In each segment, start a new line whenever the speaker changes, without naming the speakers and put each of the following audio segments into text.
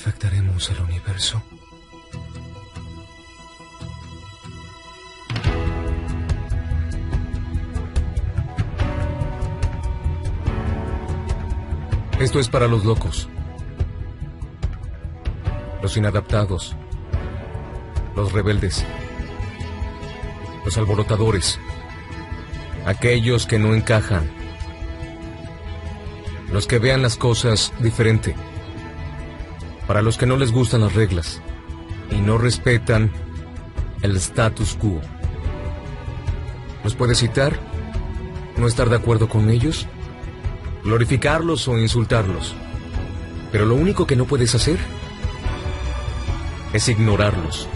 afectaremos al universo. Esto es para los locos, los inadaptados, los rebeldes, los alborotadores, aquellos que no encajan, los que vean las cosas diferente, para los que no les gustan las reglas y no respetan el status quo. ¿Los puedes citar? ¿No estar de acuerdo con ellos? glorificarlos o insultarlos. Pero lo único que no puedes hacer es ignorarlos,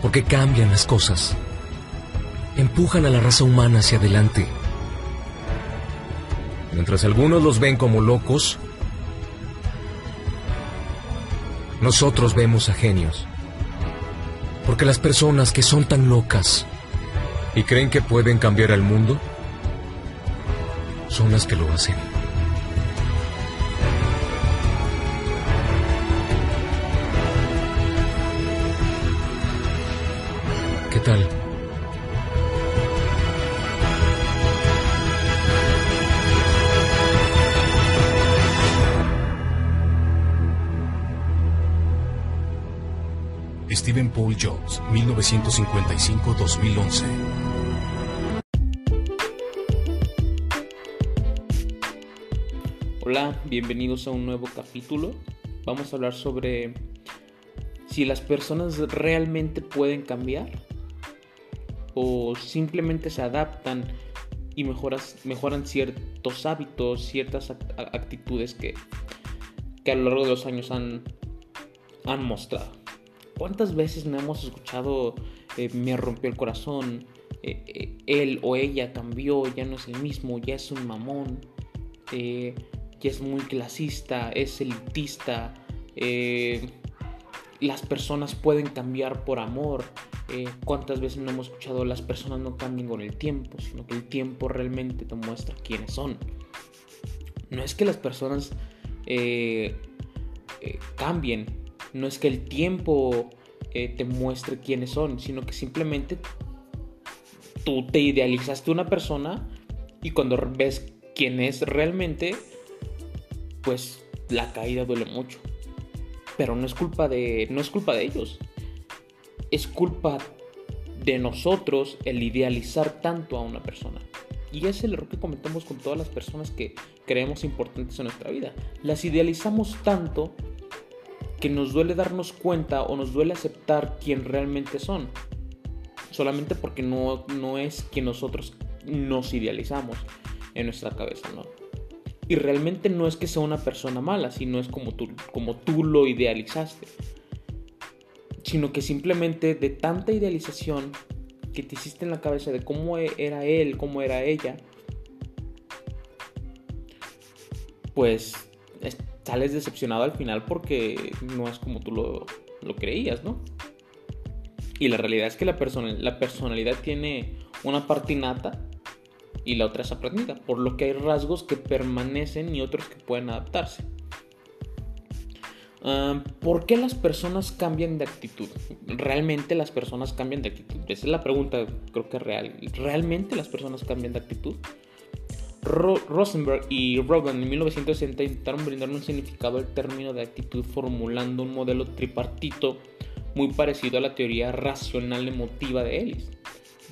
porque cambian las cosas. Empujan a la raza humana hacia adelante. Mientras algunos los ven como locos, nosotros vemos a genios. Porque las personas que son tan locas y creen que pueden cambiar al mundo, son las que lo hacen. ¿Qué tal?
1955-2011.
Hola, bienvenidos a un nuevo capítulo. Vamos a hablar sobre si las personas realmente pueden cambiar o simplemente se adaptan y mejoran ciertos hábitos, ciertas actitudes que, que a lo largo de los años han, han mostrado. ¿Cuántas veces no hemos escuchado eh, me rompió el corazón? Eh, eh, él o ella cambió, ya no es el mismo, ya es un mamón, ya es muy clasista, es elitista. las personas pueden cambiar por amor. ¿Cuántas veces no hemos escuchado las personas no cambian con el tiempo, sino que el tiempo realmente te muestra quiénes son? No es que las personas cambien, no es que el tiempo eh, te muestre quiénes son, sino que simplemente tú te idealizaste una persona y cuando ves quién es realmente, pues la caída duele mucho. Pero no es culpa de, no es culpa de ellos. Es culpa de nosotros el idealizar tanto a una persona. Y es el error que cometemos con todas las personas que creemos importantes en nuestra vida. Las idealizamos tanto que nos duele darnos cuenta o nos duele aceptar quién realmente son. Solamente porque no, no es que nosotros nos idealizamos en nuestra cabeza, ¿no? Y realmente no es que sea una persona mala, sino es como tú, como tú lo idealizaste. Sino que simplemente de tanta idealización que te hiciste en la cabeza de cómo e, era él, cómo era ella, pues sales decepcionado al final porque no es como tú lo, creías, ¿no? Y la realidad es que la, persona, la personalidad tiene una parte innata y la otra es aprendida, por lo que hay rasgos que permanecen y otros que pueden adaptarse. Ah, ¿Por qué las personas cambian de actitud? ¿Realmente las personas cambian de actitud? Esa es la pregunta, creo que real. ¿Realmente las personas cambian de actitud? Rosenberg y Rogan en 1960 intentaron brindar un significado al término de actitud formulando un modelo tripartito muy parecido a la teoría racional emotiva de Ellis,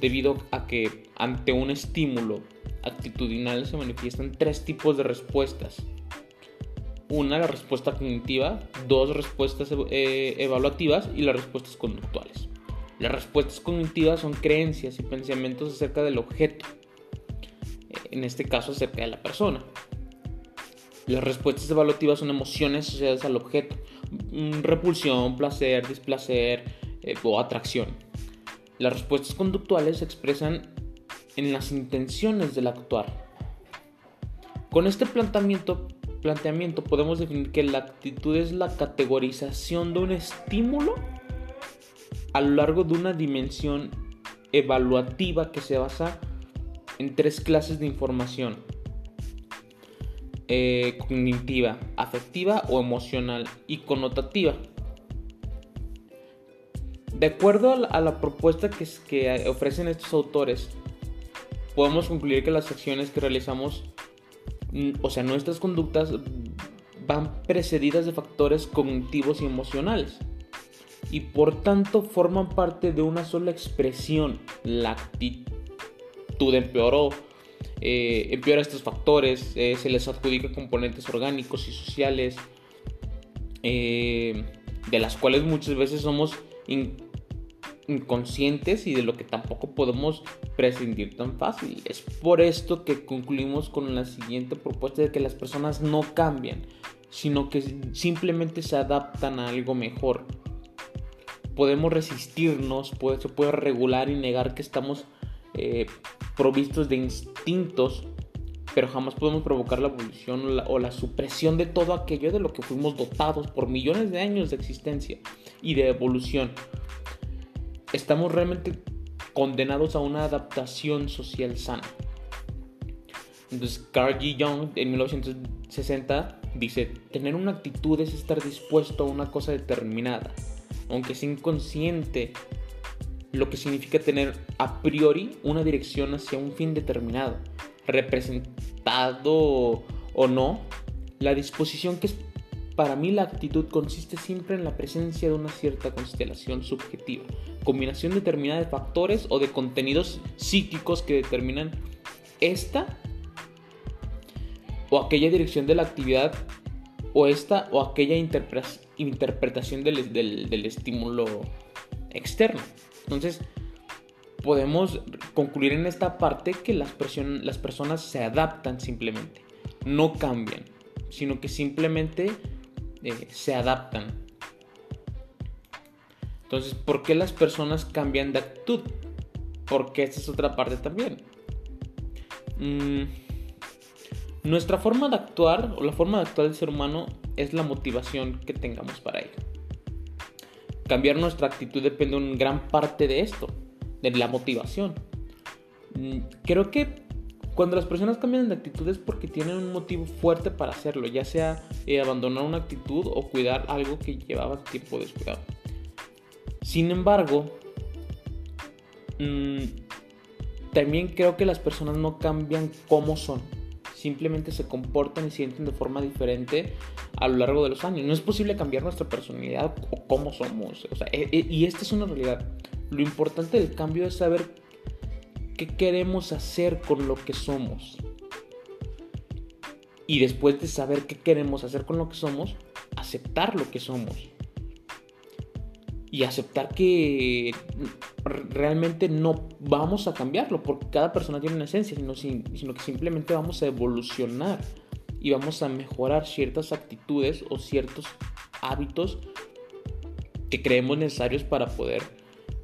debido a que ante un estímulo actitudinal se manifiestan tres tipos de respuestas. Una, la respuesta cognitiva, dos, respuestas eh, evaluativas y las respuestas conductuales. Las respuestas cognitivas son creencias y pensamientos acerca del objeto en este caso acerca de la persona. Las respuestas evaluativas son emociones asociadas al objeto, mm, repulsión, placer, displacer eh, o atracción. Las respuestas conductuales se expresan en las intenciones del actuar. Con este planteamiento, planteamiento podemos definir que la actitud es la categorización de un estímulo a lo largo de una dimensión evaluativa que se basa en tres clases de información. eh, cognitiva, afectiva o emocional y connotativa. De acuerdo a la, propuesta que, ofrecen estos autores, podemos concluir que las acciones que realizamos, mm, o sea, nuestras conductas, van precedidas de factores cognitivos y emocionales y por tanto forman parte de una sola expresión. La actitud empeoró, eh, empeora estos factores, eh, se les adjudica componentes orgánicos y sociales, eh, de las cuales muchas veces somos inconscientes y de lo que tampoco podemos prescindir tan fácil. Es por esto que concluimos con la siguiente propuesta de que las personas no cambian, sino que simplemente se adaptan a algo mejor. Podemos resistirnos, se puede regular y negar que estamos provistos de instintos, pero jamás podemos provocar la evolución o la, supresión de todo aquello de lo que fuimos dotados por millones de años de existencia y de evolución. Estamos realmente condenados a una adaptación social sana. Entonces, Carl G. En 1960 dice, tener una actitud es estar dispuesto a una cosa determinada, aunque sea inconsciente, lo que significa tener a priori una dirección hacia un fin determinado, representado o no, la disposición que es para mí la actitud consiste siempre en la presencia de una cierta constelación subjetiva, combinación determinada de factores o de contenidos psíquicos que determinan esta o aquella dirección de la actividad o esta o aquella interpretación del, estímulo externo. Entonces, podemos concluir en esta parte que las, las personas se adaptan simplemente, no cambian, sino que simplemente eh, se adaptan. Entonces, ¿por qué las personas cambian de actitud? Porque esta es otra parte también. Mm, nuestra forma de actuar o la forma de actuar del ser humano es la motivación que tengamos para ello. Cambiar nuestra actitud depende en gran parte de esto, de la motivación. Mm, creo que cuando las personas cambian de actitud es porque tienen un motivo fuerte para hacerlo, ya sea eh, abandonar una actitud o cuidar algo que llevaba tiempo descuidado. Sin embargo, mm, también creo que las personas no cambian como son simplemente se comportan y sienten de forma diferente a lo largo de los años. No es posible cambiar nuestra personalidad o cómo somos. E, e, y esta es una realidad. Lo importante del cambio es saber qué queremos hacer con lo que somos. Y después de saber qué queremos hacer con lo que somos, aceptar lo que somos y aceptar que realmente no vamos a cambiarlo, porque cada persona tiene una esencia, sino, sino que simplemente vamos a evolucionar y vamos a mejorar ciertas actitudes o ciertos hábitos que creemos necesarios para poder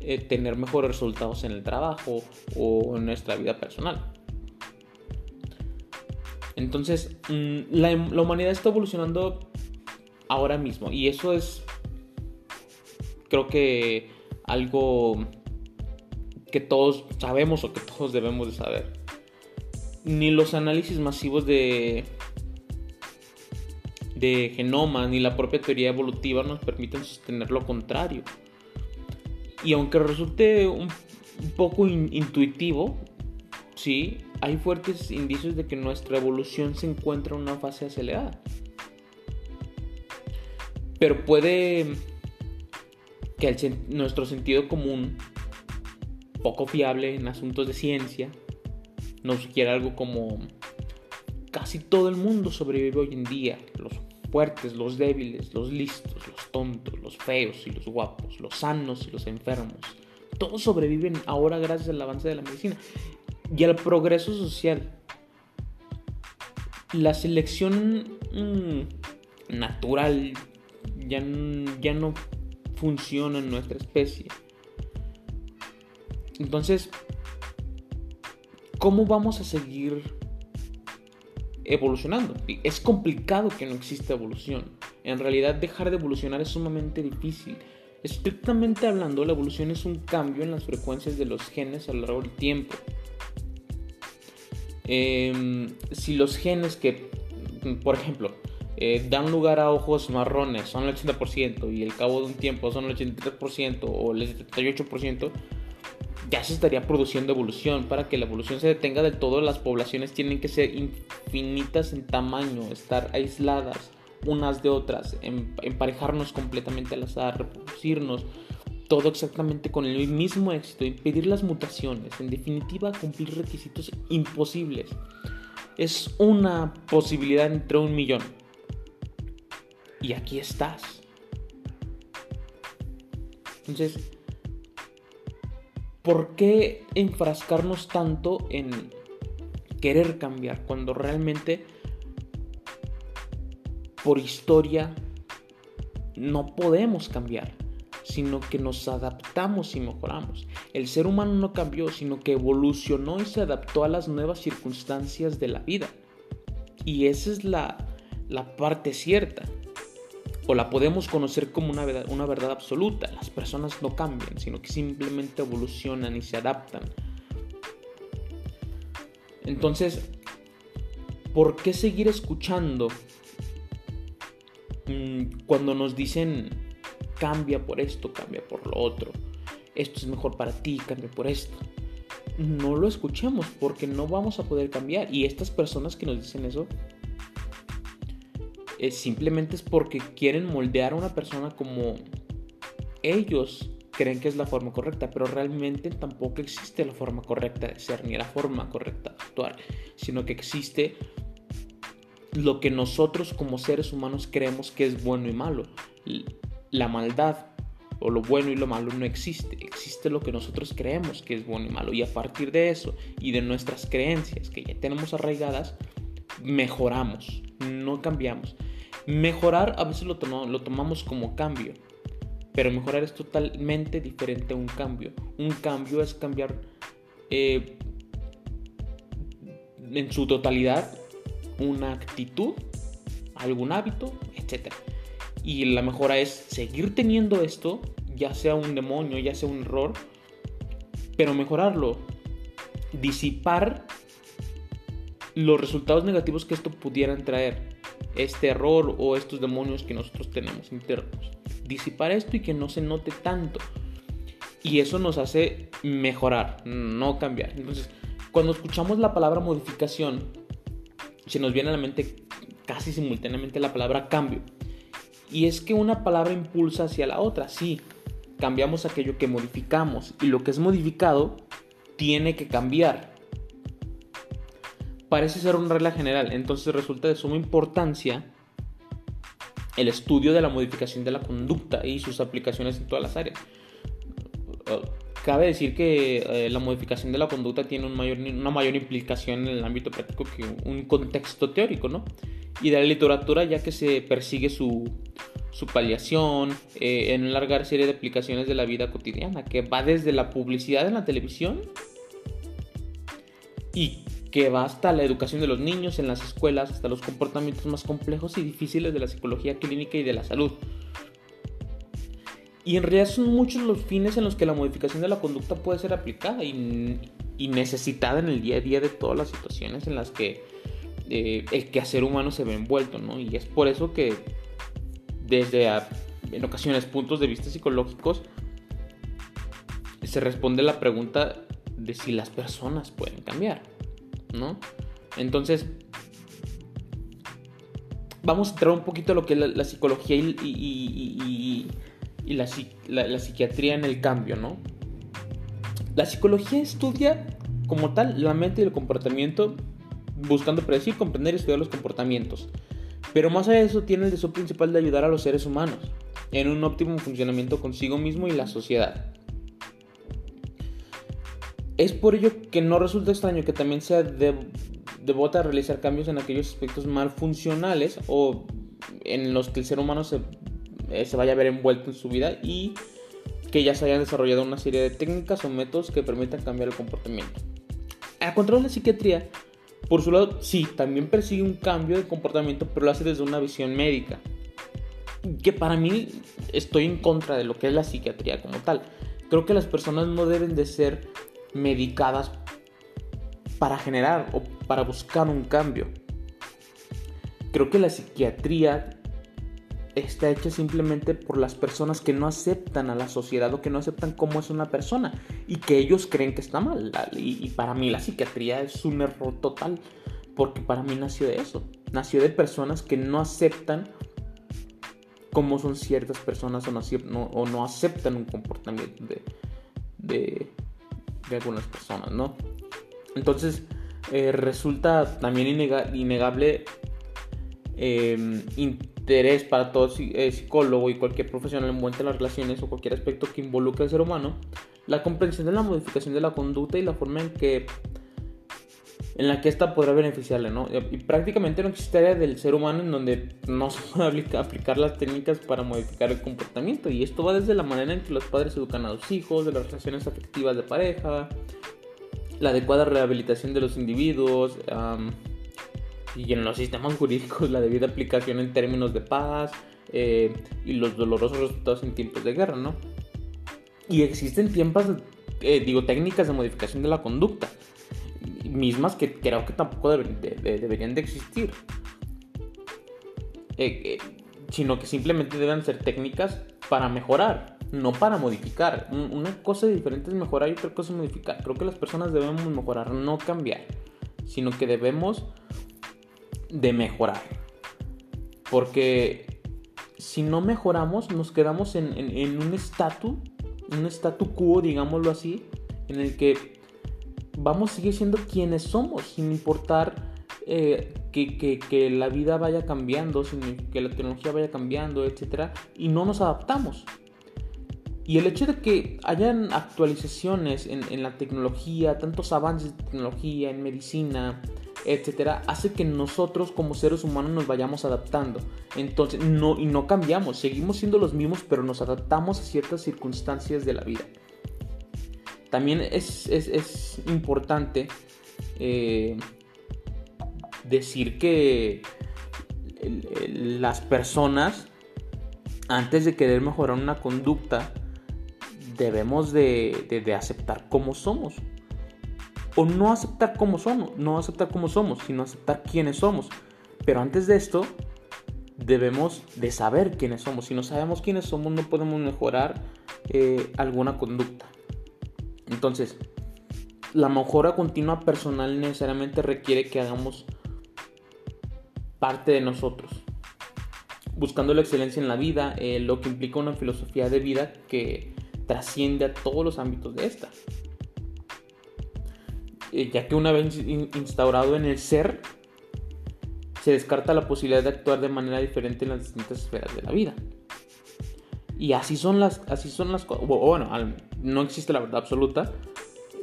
eh, tener mejores resultados en el trabajo o en nuestra vida personal. Entonces, mm, la, la humanidad está evolucionando ahora mismo y eso es creo que algo que todos sabemos o que todos debemos de saber. Ni los análisis masivos de, de genoma ni la propia teoría evolutiva nos permiten sostener lo contrario. Y aunque resulte un, poco intuitivo, sí, hay fuertes indicios de que nuestra evolución se encuentra en una fase acelerada. Pero puede que nuestro sentido común, poco fiable en asuntos de ciencia, nos sugiere algo como casi todo el mundo sobrevive hoy en día, los fuertes, los débiles, los listos, los tontos, los feos y los guapos, los sanos y los enfermos. Todos sobreviven ahora gracias al avance de la medicina y al progreso social. La selección mm, natural ya, ya no funciona en nuestra especie. Entonces, ¿cómo vamos a seguir evolucionando? Es complicado que no exista evolución. En realidad dejar de evolucionar es sumamente difícil. Estrictamente hablando, la evolución es un cambio en las frecuencias de los genes a lo largo del tiempo. Em, si los genes que por ejemplo, eh, dan lugar a ojos marrones, son el 80%, y al cabo de un tiempo son el 83% o el 78%, ya se estaría produciendo evolución. Para que la evolución se detenga del todo, las poblaciones tienen que ser infinitas en tamaño, estar aisladas unas de otras, em, emparejarnos completamente al azar, reproducirnos, todo exactamente con el mismo éxito, impedir las mutaciones, en definitiva cumplir requisitos imposibles. Es una posibilidad entre un millón. Y aquí estás. Entonces, ¿por qué enfrascarnos tanto en querer cambiar cuando realmente por historia no podemos cambiar? sino que nos adaptamos y mejoramos. El ser humano no cambió, sino que evolucionó y se adaptó a las nuevas circunstancias de la vida. Y esa es la, parte cierta. O la podemos conocer como una verdad, una verdad absoluta. Las personas no cambian, sino que simplemente evolucionan y se adaptan. Entonces, ¿por qué seguir escuchando mm, cuando nos dicen cambia por esto, cambia por lo otro, esto es mejor para ti, cambia por esto. No lo escuchemos porque no vamos a poder cambiar. Y estas personas que nos dicen eso, eh, simplemente es porque quieren moldear a una persona como ellos creen que es la forma correcta, pero realmente tampoco existe la forma correcta de ser ni la forma correcta de actuar, sino que existe lo que nosotros como seres humanos creemos que es bueno y malo la maldad o lo bueno y lo malo no existe. Existe lo que nosotros creemos que es bueno y malo. Y a partir de eso y de nuestras creencias que ya tenemos arraigadas, mejoramos, no cambiamos. Mejorar a veces lo, tomamos como cambio, pero mejorar es totalmente diferente a un cambio. Un cambio es cambiar eh, en su totalidad una actitud, algún hábito, etc. Y la mejora es seguir teniendo esto, ya sea un demonio, ya sea un error, pero mejorarlo. Disipar los resultados negativos que esto pudieran traer. Este error o estos demonios que nosotros tenemos internos. Disipar esto y que no se note tanto. Y eso nos hace mejorar, no cambiar. Entonces, cuando escuchamos la palabra modificación, se nos viene a la mente casi simultáneamente la palabra cambio. Y es que una palabra impulsa hacia la otra, sí. Cambiamos aquello que modificamos y lo que es modificado tiene que cambiar. Parece ser una regla general, entonces resulta de suma importancia el estudio de la modificación de la conducta y sus aplicaciones en todas las áreas. Cabe decir que eh, la modificación de la conducta tiene una mayor implicación en el ámbito práctico que un contexto teórico, ¿no? Y de la literatura ya que se persigue su, su paliación eh, en una larga serie de aplicaciones de la vida cotidiana, que va desde la publicidad en la televisión y que va hasta la educación de los niños en las escuelas, hasta los comportamientos más complejos y difíciles de la psicología clínica y de la salud. Y en realidad son muchos los fines en los que la modificación de la conducta puede ser aplicada y, necesitada en el día a día de todas las situaciones en las que eh, el quehacer humano se ve envuelto, ¿no? Y es por eso que desde en ocasiones puntos de vista psicológicos, se responde la pregunta de si las personas pueden cambiar, ¿no? Entonces, vamos a entrar un poquito a lo que es la, psicología y, la, la, psiquiatría en el cambio, ¿no? La psicología estudia como tal la mente y el comportamiento, buscando predecir, comprender y estudiar los comportamientos. Pero más allá de eso tiene el deseo principal de ayudar a los seres humanos en un óptimo funcionamiento consigo mismo y la sociedad. Es por ello que no resulta extraño que también sea devota a realizar cambios en aquellos aspectos mal funcionales o en los que el ser humano se, eh, se vaya a ver envuelto en su vida y que ya se hayan desarrollado una serie de técnicas o métodos que permitan cambiar el comportamiento. A control de la psiquiatría por su lado, sí, también persigue un cambio de comportamiento, pero lo hace desde una visión médica. Que para mí estoy en contra de lo que es la psiquiatría como tal. Creo que las personas no deben de ser medicadas para generar o para buscar un cambio. creo que la psiquiatría está hecha simplemente por las personas que no aceptan a la sociedad o que no aceptan cómo es una persona y que ellos creen que está mal. Y, para mí la psiquiatría es un error total porque para mí nació de eso. Nació de personas que no aceptan cómo son ciertas personas o no, aceptan un comportamiento de, de, algunas personas, ¿no? Entonces eh, resulta también innegable eh, interés para todo eh, psicólogo y cualquier profesional envuelto en las relaciones o cualquier aspecto que involucre al ser humano, la comprensión de la modificación de la conducta y la forma en que en la que ésta podrá beneficiarle, ¿no? Y prácticamente no existe área del ser humano en donde no se puede aplicar las técnicas para modificar el comportamiento. Y esto va desde la manera en que los padres educan a los hijos, de las relaciones afectivas de pareja, la adecuada rehabilitación de los individuos, y en los sistemas jurídicos la debida aplicación en términos de paz eh, y los dolorosos resultados en tiempos de guerra, ¿no? Y existen tiempos, eh, digo, técnicas de modificación de la conducta, mismas que creo que tampoco deberían de existir, eh, sino que simplemente deben ser técnicas para mejorar, no para modificar. Una cosa diferente es mejorar y otra cosa es modificar. Creo que las personas debemos mejorar, no cambiar, sino que debemos de mejorar. Porque si no mejoramos, nos quedamos en, un estatus, un statu quo, digámoslo así, en el que vamos a seguir siendo quienes somos, sin importar eh, que, la vida vaya cambiando, sin que la tecnología vaya cambiando, etc. Y no nos adaptamos. Y el hecho de que hayan actualizaciones en, en la tecnología, tantos avances de tecnología, en medicina, etcétera, hace que nosotros como seres humanos nos vayamos adaptando. Entonces, no, y no cambiamos, seguimos siendo los mismos, pero nos adaptamos a ciertas circunstancias de la vida. También es, importante eh, decir que las personas, antes de querer mejorar una conducta, debemos de aceptar cómo somos o no aceptar como somos, no aceptar como somos, sino aceptar quiénes somos. Pero antes de esto, debemos de saber quiénes somos. Si no sabemos quiénes somos, no podemos mejorar eh, alguna conducta. Entonces, la mejora continua personal necesariamente requiere que hagamos parte de nosotros, buscando la excelencia en la vida, eh, lo que implica una filosofía de vida que trasciende a todos los ámbitos de esta. Eh, ya que una vez instaurado en el ser, se descarta la posibilidad de actuar de manera diferente en las distintas esferas de la vida. Y así son las, así son las cosas. Bueno, no existe la verdad absoluta.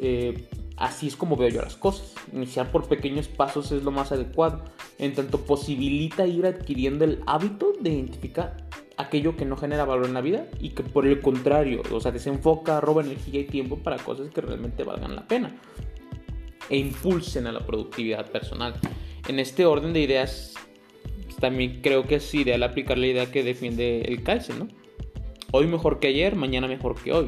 Eh, así es como veo yo las cosas. Iniciar por pequeños pasos es lo más adecuado, en tanto posibilita ir adquiriendo el hábito de identificar aquello que no genera valor en la vida y que por el contrario, o sea, desenfoca, roba energía y tiempo para cosas que realmente valgan la pena e impulsen a la productividad personal. En este orden de ideas, también creo que es ideal aplicar la idea que defiende el Kaizen, ¿no? Hoy mejor que ayer, mañana mejor que hoy.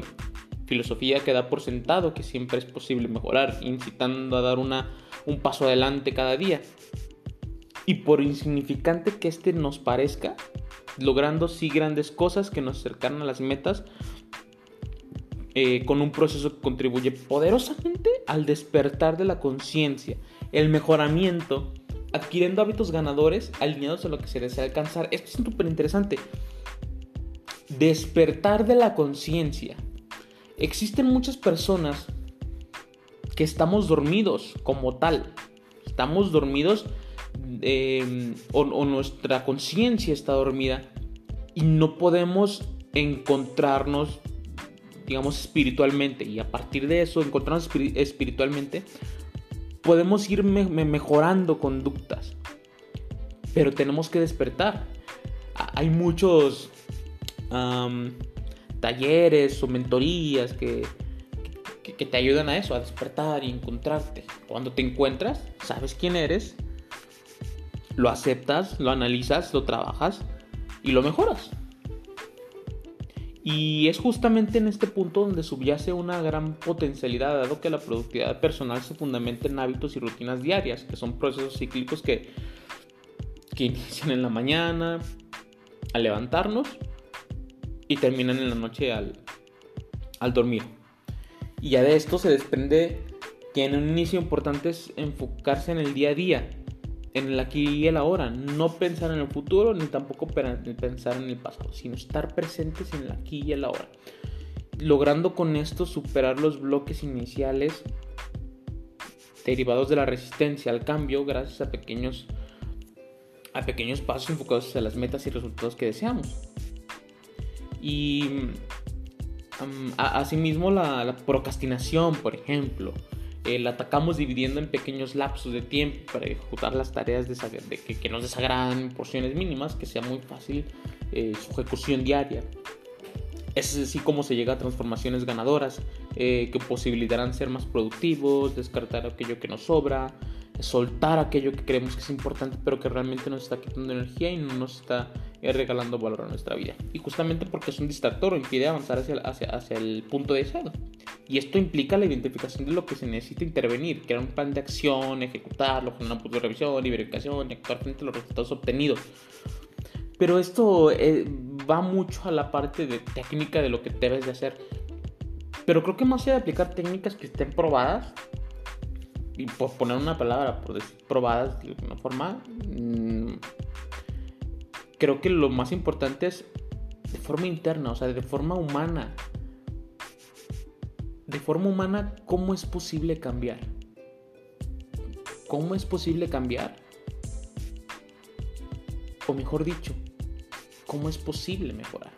Filosofía que da por sentado que siempre es posible mejorar, incitando a dar una, un paso adelante cada día. Y por insignificante que este nos parezca, logrando sí grandes cosas que nos acercan a las metas, eh, con un proceso que contribuye poderosamente al despertar de la conciencia, el mejoramiento, adquiriendo hábitos ganadores alineados a lo que se desea alcanzar. Esto es súper interesante. Despertar de la conciencia. Existen muchas personas que estamos dormidos como tal. Estamos dormidos em, o nuestra conciencia está dormida y no podemos encontrarnos digamos, espiritualmente y a partir de eso, encontrarnos espiritualmente, podemos ir mejorando conductas. Pero tenemos que despertar. Hay muchos talleres o mentorías que, que te ayudan a eso, a despertar y encontrarte. Cuando te encuentras, sabes quién eres, lo aceptas, lo analizas, lo trabajas y lo mejoras. Y es justamente en este punto donde subyace una gran potencialidad, dado que la productividad personal se fundamenta en hábitos y rutinas diarias, que son procesos cíclicos que que inician en la mañana, al levantarnos y terminan en la noche al, al dormir. Y ya de esto se desprende que en un inicio importante es enfocarse en el día a día, en el aquí y el ahora, no pensar en el futuro ni tampoco pensar en el pasado, sino estar presentes en el aquí y el ahora. Logrando con esto superar los bloques iniciales derivados de la resistencia al cambio gracias a pequeños a pequeños pasos enfocados hacia las metas y resultados que deseamos. Y asimismo la, procrastinación, por ejemplo, eh, la atacamos dividiendo en pequeños lapsos de tiempo para ejecutar las tareas de, que, nos desagradan porciones mínimas, que sea muy fácil eh, su ejecución diaria. Es así como se llega a transformaciones ganadoras eh, que posibilitarán ser más productivos, descartar aquello que nos sobra, soltar aquello que creemos que es importante pero que realmente nos está quitando energía y no nos está eh, regalando valor a nuestra vida. Y justamente porque es un distractor o impide avanzar hacia, hacia, hacia el punto deseado. Y esto implica la identificación de lo que se necesita intervenir, crear un plan de acción, ejecutarlo, generar un punto de revisión y verificación y actuar frente a los resultados obtenidos. Pero esto eh, va mucho a la parte de técnica de lo que debes de hacer. Pero creo que más allá de aplicar técnicas que estén probadas, y por poner una palabra, por decir probadas de alguna forma, mm, creo que lo más importante es de forma interna, o sea, de forma humana. De forma humana, ¿cómo es posible cambiar? ¿Cómo es posible cambiar? O mejor dicho, ¿cómo es posible mejorar?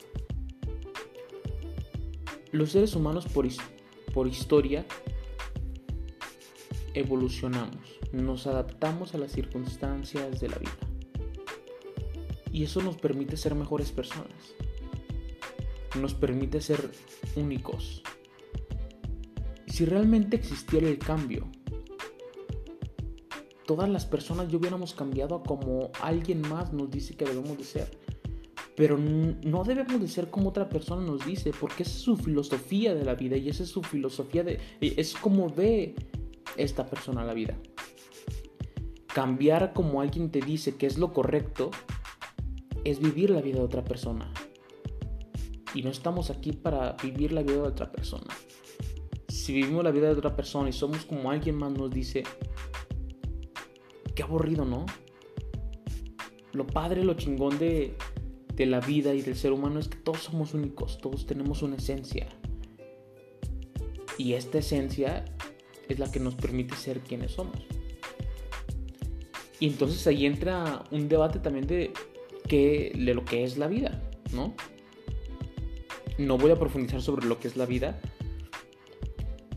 Los seres humanos por, por historia evolucionamos, nos adaptamos a las circunstancias de la vida. Y eso nos permite ser mejores personas. Nos permite ser únicos. Si realmente existiera el cambio, todas las personas ya hubiéramos cambiado a como alguien más nos dice que debemos de ser. Pero no debemos de ser como otra persona nos dice, porque esa es su filosofía de la vida y esa es su filosofía de... Es como ve esta persona la vida. Cambiar como alguien te dice que es lo correcto es vivir la vida de otra persona. Y no estamos aquí para vivir la vida de otra persona. Si vivimos la vida de otra persona y somos como alguien más nos dice, qué aburrido, ¿no? Lo padre, lo chingón de, de la vida y del ser humano es que todos somos únicos, todos tenemos una esencia. Y esta esencia es la que nos permite ser quienes somos. Y entonces ahí entra un debate también de, qué, de lo que es la vida, ¿no? No voy a profundizar sobre lo que es la vida.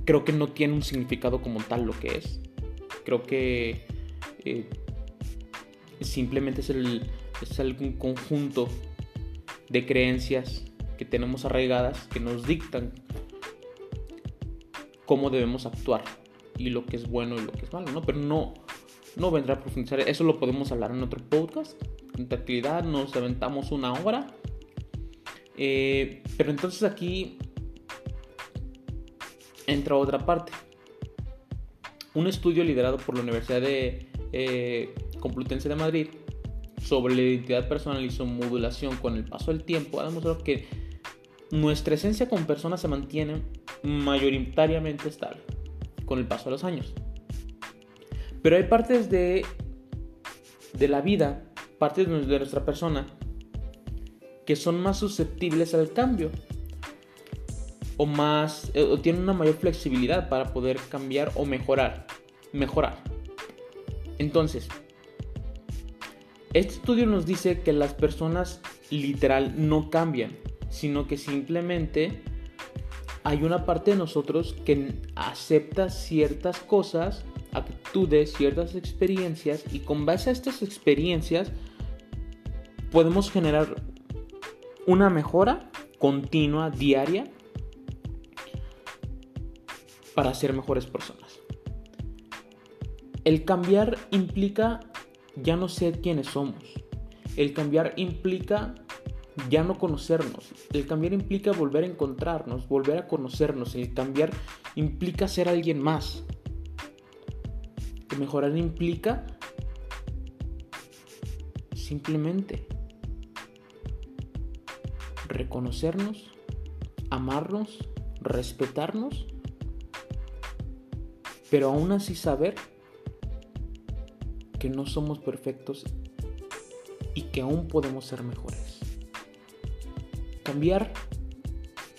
Creo que no tiene un significado como tal lo que es. Creo que eh, simplemente es, el, es algún conjunto de creencias que tenemos arraigadas que nos dictan cómo debemos actuar y lo que es bueno y lo que es malo, ¿no? Pero no, no vendrá a profundizar. Eso lo podemos hablar en otro podcast. En tranquilidad nos aventamos una hora. Eh, pero entonces aquí entra otra parte. Un estudio liderado por la Universidad de eh, Complutense de Madrid sobre la identidad personal y su modulación con el paso del tiempo ha demostrado que nuestra esencia como persona se mantiene mayoritariamente estable con el paso de los años. Pero hay partes de, de la vida, partes de nuestra persona, que son más susceptibles al cambio o más eh, o tienen una mayor flexibilidad para poder cambiar o mejorar, mejorar. Entonces, este estudio nos dice que las personas literal no cambian, sino que simplemente hay una parte de nosotros que acepta ciertas cosas, actitudes, ciertas experiencias y con base a estas experiencias podemos generar una mejora continua, diaria, para ser mejores personas. El cambiar implica ya no ser quienes somos. El cambiar implica ya no conocernos. El cambiar implica volver a encontrarnos, volver a conocernos. El cambiar implica ser alguien más. El mejorar implica simplemente reconocernos, amarnos, respetarnos, pero aún así saber que no somos perfectos y que aún podemos ser mejores. Cambiar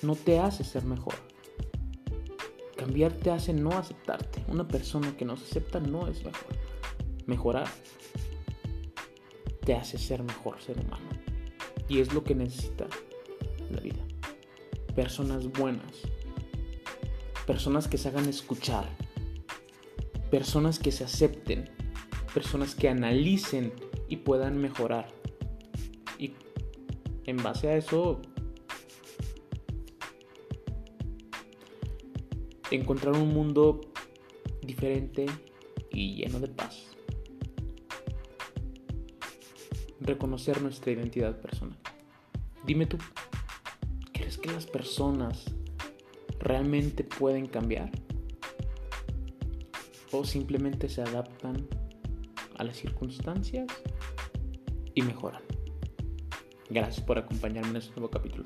no te hace ser mejor. Cambiar te hace no aceptarte. Una persona que no se acepta no es mejor. Mejorar te hace ser mejor ser humano. Y es lo que necesita la vida. Personas buenas. Personas que se hagan escuchar. Personas que se acepten. Personas que analicen y puedan mejorar. Y en base a eso encontrar un mundo diferente y lleno de paz. Reconocer nuestra identidad personal. Dime tú, ¿crees que las personas realmente pueden cambiar? ¿O simplemente se adaptan a las circunstancias y mejoran? Gracias por acompañarme en este nuevo capítulo.